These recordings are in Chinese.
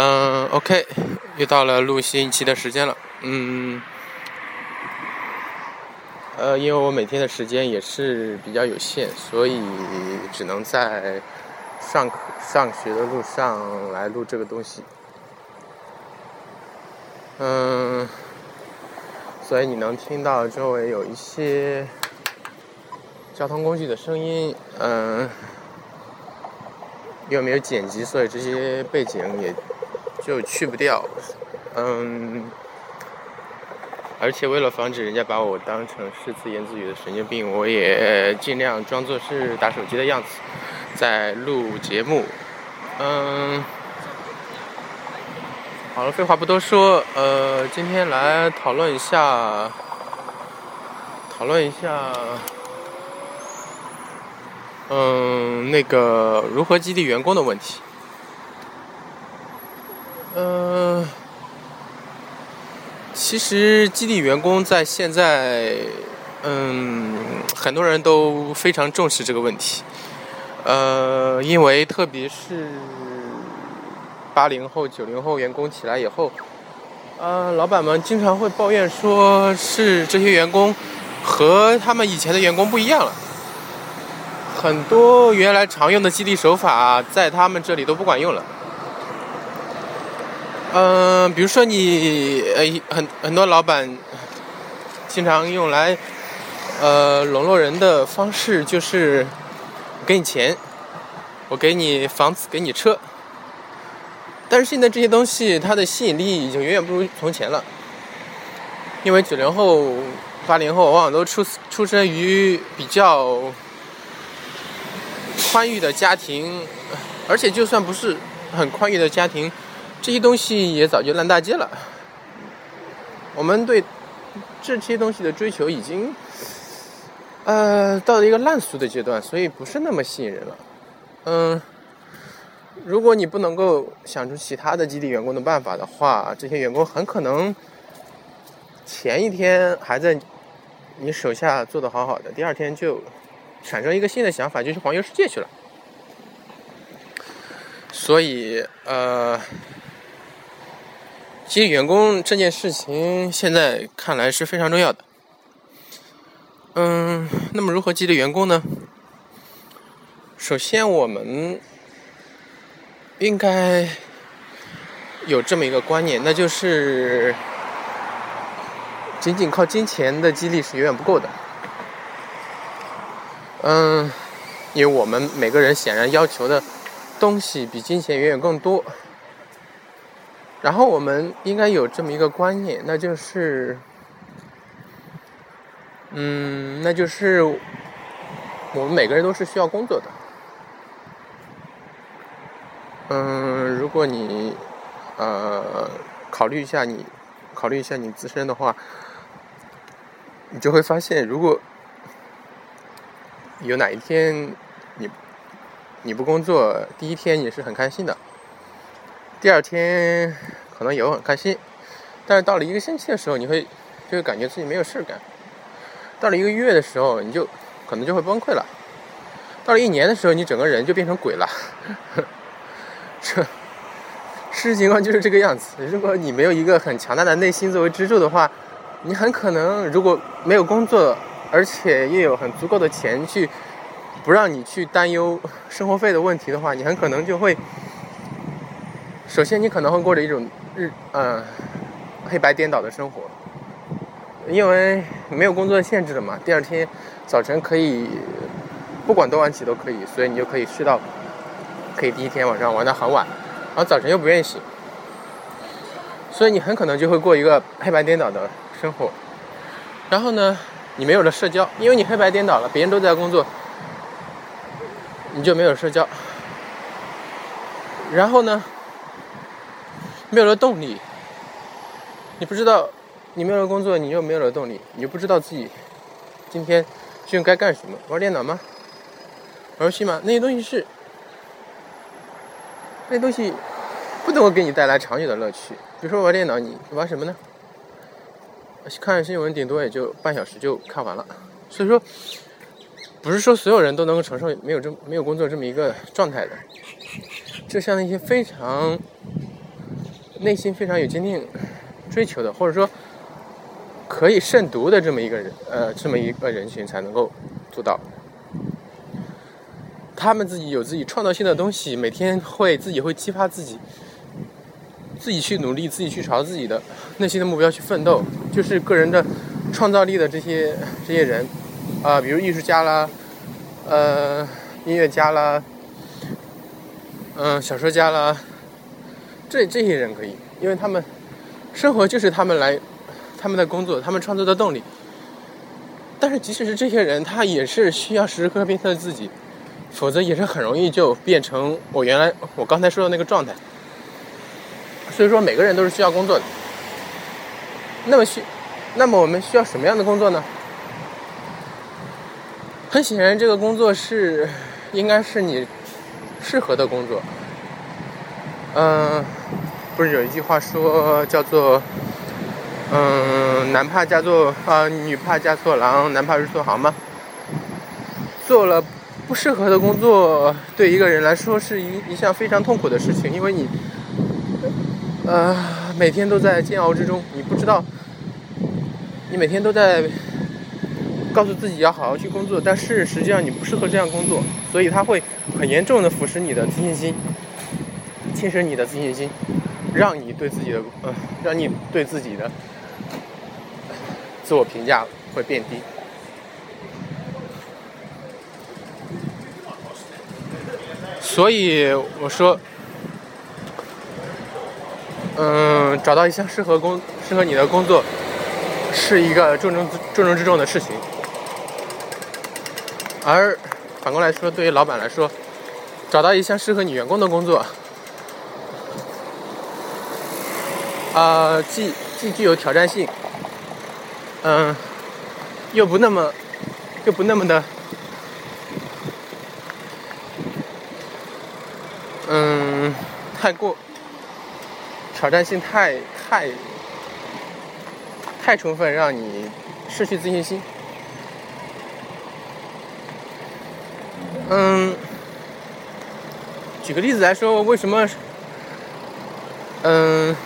嗯，OK，又到了录新一期的时间了。嗯，呃，因为我每天的时间也是比较有限，所以只能在上课、上学的路上来录这个东西。嗯，所以你能听到周围有一些交通工具的声音。嗯，因为没有剪辑，所以这些背景也。就去不掉，嗯，而且为了防止人家把我当成是自言自语的神经病，我也尽量装作是打手机的样子，在录节目，嗯，好了，废话不多说，呃，今天来讨论一下，讨论一下，嗯，那个如何激励员工的问题。嗯，其实激励员工在现在，嗯，很多人都非常重视这个问题。呃，因为特别是八零后、九零后员工起来以后，呃，老板们经常会抱怨说，是这些员工和他们以前的员工不一样了，很多原来常用的激励手法在他们这里都不管用了。嗯，比如说你呃，很很多老板经常用来呃笼络人的方式就是给你钱，我给你房子，给你车。但是现在这些东西它的吸引力已经远远不如从前了，因为九零后、八零后往往都出出生于比较宽裕的家庭，而且就算不是很宽裕的家庭。这些东西也早就烂大街了。我们对这些东西的追求已经，呃，到了一个烂俗的阶段，所以不是那么吸引人了。嗯，如果你不能够想出其他的激励员工的办法的话，这些员工很可能前一天还在你手下做的好好的，第二天就产生一个新的想法，就去环游世界去了。所以，呃。激励员工这件事情，现在看来是非常重要的。嗯，那么如何激励员工呢？首先，我们应该有这么一个观念，那就是仅仅靠金钱的激励是远远不够的。嗯，因为我们每个人显然要求的东西比金钱远远更多。然后我们应该有这么一个观念，那就是，嗯，那就是我们每个人都是需要工作的。嗯，如果你呃考虑一下你考虑一下你自身的话，你就会发现，如果有哪一天你你不工作，第一天你是很开心的。第二天可能也会很开心，但是到了一个星期的时候，你会就会感觉自己没有事干；到了一个月的时候，你就可能就会崩溃了；到了一年的时候，你整个人就变成鬼了。这事实情况就是这个样子。如果你没有一个很强大的内心作为支柱的话，你很可能如果没有工作，而且又有很足够的钱去不让你去担忧生活费的问题的话，你很可能就会。首先，你可能会过着一种日嗯黑白颠倒的生活，因为没有工作限制了嘛。第二天早晨可以不管多晚起都可以，所以你就可以睡到可以第一天晚上玩到很晚，然后早晨又不愿意醒，所以你很可能就会过一个黑白颠倒的生活。然后呢，你没有了社交，因为你黑白颠倒了，别人都在工作，你就没有社交。然后呢？没有了动力，你不知道，你没有了工作，你又没有了动力，你就不知道自己今天究竟该干什么？玩电脑吗？玩游戏吗？那些东西是，那些东西不能够给你带来长久的乐趣。比如说玩电脑，你玩什么呢？看新闻，顶多也就半小时就看完了。所以说，不是说所有人都能够承受没有这没有工作这么一个状态的。就像那些非常。内心非常有坚定追求的，或者说可以慎独的这么一个人，呃，这么一个人群才能够做到。他们自己有自己创造性的东西，每天会自己会激发自己，自己去努力，自己去朝自己的内心的目标去奋斗，就是个人的创造力的这些这些人，啊，比如艺术家啦，呃，音乐家啦，嗯，小说家啦，这这些人可以，因为他们生活就是他们来他们的工作，他们创作的动力。但是即使是这些人，他也是需要时时刻刻鞭策自己。否则也是很容易就变成我原来我刚才说的那个状态。所以说每个人都是需要工作的。那么需，那么我们需要什么样的工作呢？很显然，这个工作是应该是你适合的工作。嗯，不是有一句话说叫做，嗯，男怕嫁错啊，女怕嫁错郎，男怕入错行吗？做了。不适合的工作对一个人来说是一一项非常痛苦的事情，因为你，呃，每天都在煎熬之中，你不知道，你每天都在告诉自己要好好去工作，但是实际上你不适合这样工作，所以它会很严重的腐蚀你的自信心，侵蚀你的自信心，让你对自己的呃，让你对自己的自我评价会变低。所以我说，嗯，找到一项适合工、适合你的工作，是一个重中重中之重的事情。而反过来说，对于老板来说，找到一项适合你员工的工作，啊，既既具有挑战性，嗯，又不那么，又不那么的。嗯，太过挑战性太太太充分，让你失去自信心。嗯，举个例子来说，为什么嗯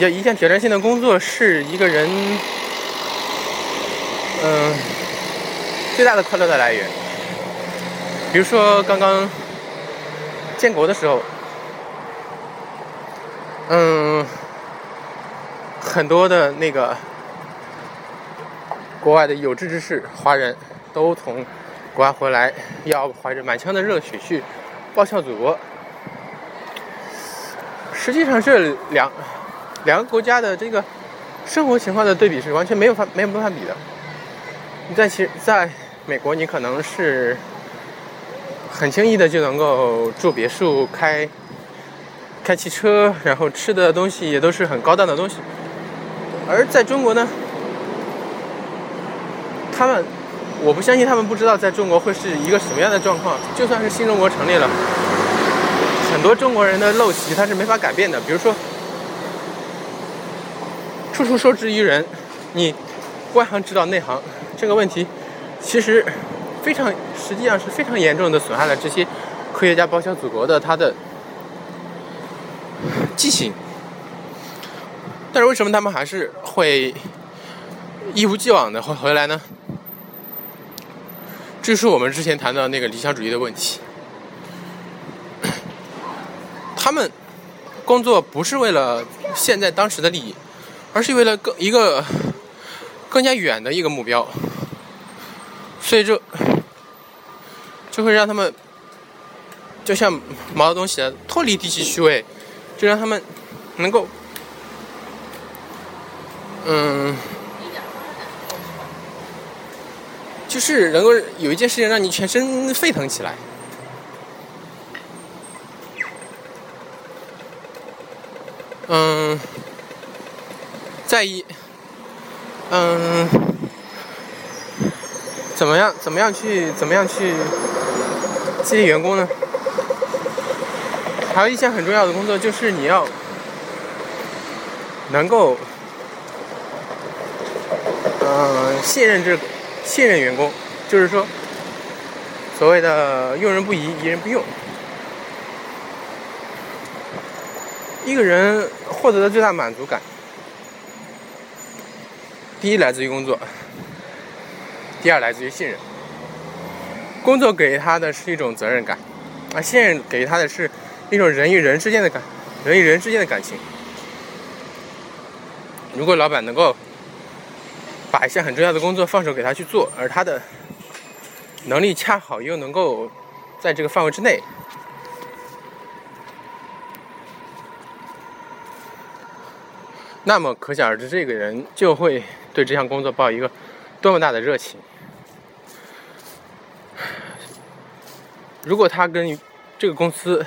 较一项挑战性的工作是一个人嗯最大的快乐的来源？比如说刚刚建国的时候，嗯，很多的那个国外的有志之士，华人都从国外回来，要怀着满腔的热血去报效祖国。实际上，这两两个国家的这个生活情况的对比是完全没有法没有办法比的。你在其在美国，你可能是。很轻易的就能够住别墅、开开汽车，然后吃的东西也都是很高档的东西。而在中国呢，他们，我不相信他们不知道在中国会是一个什么样的状况。就算是新中国成立了，很多中国人的陋习他是没法改变的。比如说，处处受制于人，你外行指导内行，这个问题其实。非常，实际上是非常严重的损害了这些科学家报效祖国的他的激情。但是为什么他们还是会一如既往的会回来呢？这是我们之前谈到那个理想主义的问题。他们工作不是为了现在当时的利益，而是为了更一个更加远的一个目标。所以就就会让他们，就像毛泽东写的“脱离低级趣味”，就让他们能够，嗯，就是能够有一件事情让你全身沸腾起来。嗯，在一，嗯。怎么样？怎么样去？怎么样去激励员工呢？还有一项很重要的工作就是你要能够，嗯，信任这信任员工，就是说所谓的用人不疑，疑人不用。一个人获得的最大满足感，第一来自于工作，第二来自于信任。工作给他的是一种责任感，啊，信任给他的是一种人与人之间的感，人与人之间的感情。如果老板能够把一项很重要的工作放手给他去做，而他的能力恰好又能够在这个范围之内。那么可想而知，这个人就会对这项工作抱一个多么大的热情。如果他跟这个公司、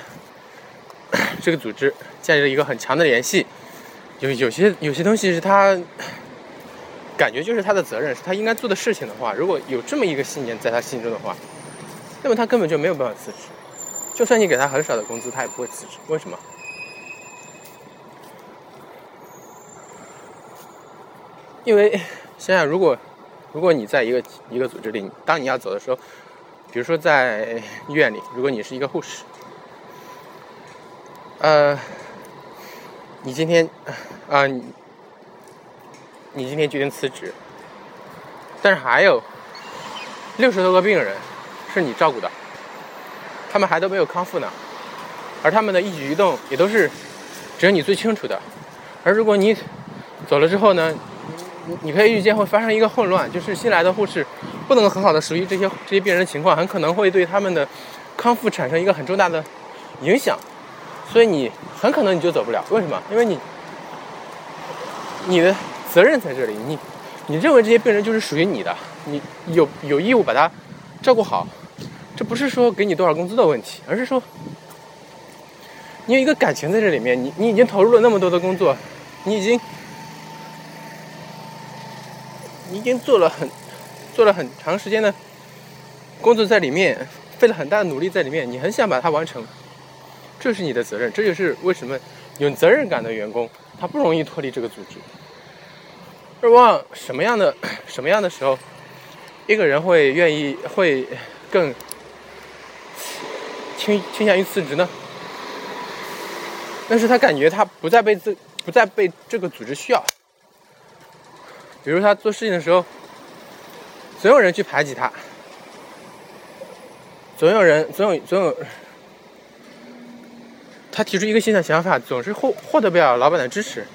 这个组织建立了一个很强的联系，有有些有些东西是他感觉就是他的责任，是他应该做的事情的话，如果有这么一个信念在他心中的话，那么他根本就没有办法辞职。就算你给他很少的工资，他也不会辞职。为什么？因为想想，如果如果你在一个一个组织里，当你要走的时候，比如说在医院里，如果你是一个护士，呃，你今天啊，你你今天决定辞职，但是还有六十多个病人是你照顾的，他们还都没有康复呢，而他们的一举一动也都是只有你最清楚的，而如果你走了之后呢？你可以预见会发生一个混乱，就是新来的护士不能很好的熟悉这些这些病人的情况，很可能会对他们的康复产生一个很重大的影响，所以你很可能你就走不了。为什么？因为你你的责任在这里，你你认为这些病人就是属于你的，你有有义务把他照顾好，这不是说给你多少工资的问题，而是说你有一个感情在这里面，你你已经投入了那么多的工作，你已经。已经做了很，做了很长时间的工作在里面，费了很大的努力在里面，你很想把它完成，这是你的责任。这就是为什么有责任感的员工他不容易脱离这个组织。而往什么样的什么样的时候，一个人会愿意会更倾倾向于辞职呢？但是他感觉他不再被这不再被这个组织需要。比如他做事情的时候，总有人去排挤他，总有人总有总有他提出一个新的想法，总是获获得不了老板的支持。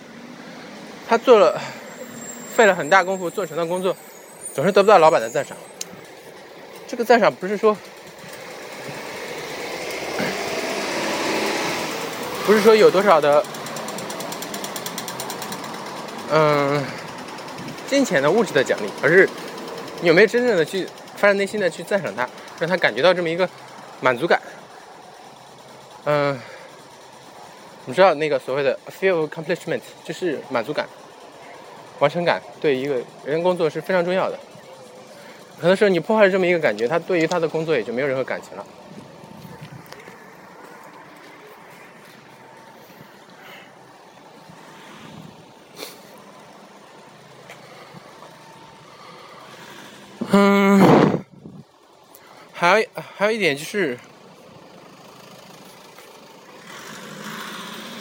他做了费了很大功夫做成的工作，总是得不到老板的赞赏。这个赞赏不是说不是说有多少的，嗯。金钱的物质的奖励，而是你有没有真正的去发自内心的去赞赏他，让他感觉到这么一个满足感。嗯，你知道那个所谓的 feel accomplishment 就是满足感、完成感，对一个人工作是非常重要的。很多时候你破坏了这么一个感觉，他对于他的工作也就没有任何感情了。嗯，还有还有一点就是，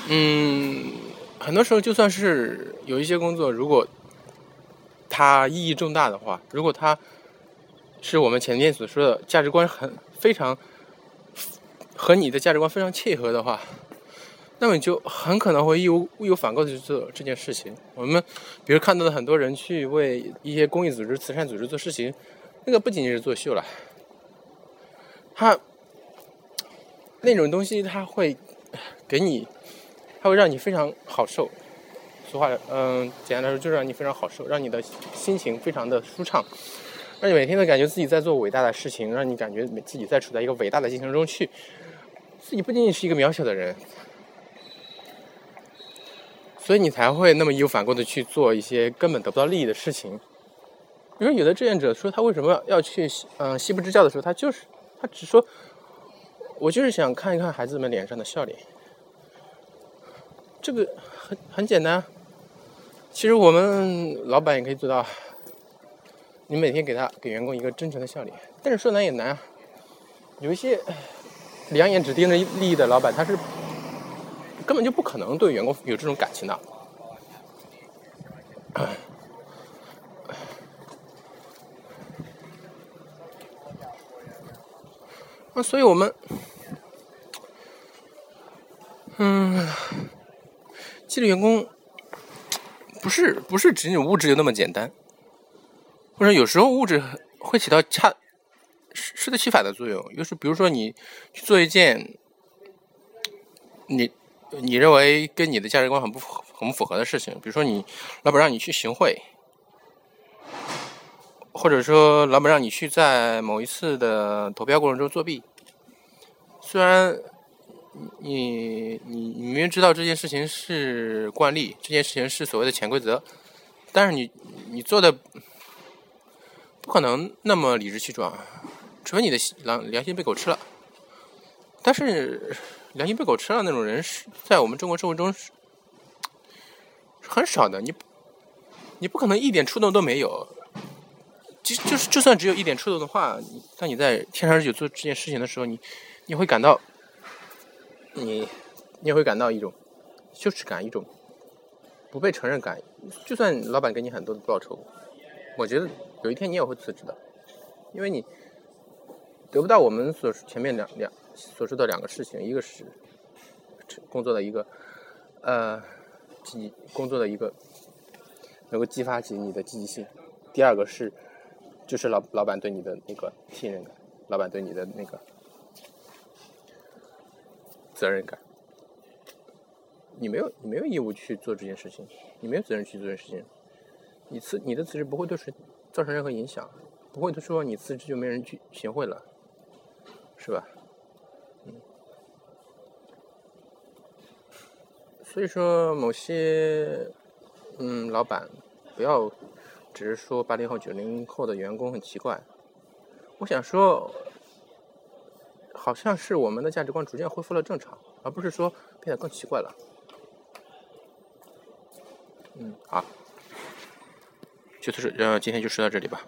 嗯，很多时候就算是有一些工作，如果它意义重大的话，如果它是我们前面所说的价值观很非常和你的价值观非常契合的话。那么你就很可能会义无义无反顾的去做这件事情。我们比如看到的很多人去为一些公益组织、慈善组织做事情，那个不仅仅是作秀了，他那种东西他会给你，他会让你非常好受。俗话，嗯，简单来说就是让你非常好受，让你的心情非常的舒畅，让你每天都感觉自己在做伟大的事情，让你感觉自己在处在一个伟大的进程中去，自己不仅仅是一个渺小的人。所以你才会那么义无反顾的去做一些根本得不到利益的事情。比如有的志愿者说他为什么要去嗯西部支教的时候，他就是他只说，我就是想看一看孩子们脸上的笑脸。这个很很简单，其实我们老板也可以做到。你每天给他给员工一个真诚的笑脸，但是说难也难啊。有一些两眼只盯着利益的老板，他是根本就不可能对员工有这种感情的。那所以我们，嗯，激励员工不是不是只有物质就那么简单，或者有时候物质会起到恰适得其反的作用。就是比如说你去做一件你你认为跟你的价值观很不符很不符合的事情，比如说你老板让你去行贿。或者说，老板让你去在某一次的投标过程中作弊，虽然你你你明明知道这件事情是惯例，这件事情是所谓的潜规则，但是你你做的不可能那么理直气壮，除非你的良良心被狗吃了。但是良心被狗吃了那种人是在我们中国社会中是很少的，你你不可能一点触动都没有。就就是就算只有一点触动的话，当你在天长日久做这件事情的时候，你你会感到，你你也会感到一种羞耻感，一种不被承认感。就算老板给你很多的报酬，我觉得有一天你也会辞职的，因为你得不到我们所前面两两所说的两个事情，一个是工作的一个呃积工作的一个能够激发起你的积极性，第二个是。就是老老板对你的那个信任感，老板对你的那个责任感，你没有你没有义务去做这件事情，你没有责任去做这件事情，你辞你的辞职不会对谁造成任何影响，不会说你辞职就没人去行贿了，是吧？所以说某些嗯老板不要。只是说八零后、九零后的员工很奇怪，我想说，好像是我们的价值观逐渐恢复了正常，而不是说变得更奇怪了。嗯，好，就是呃，今天就说到这里吧。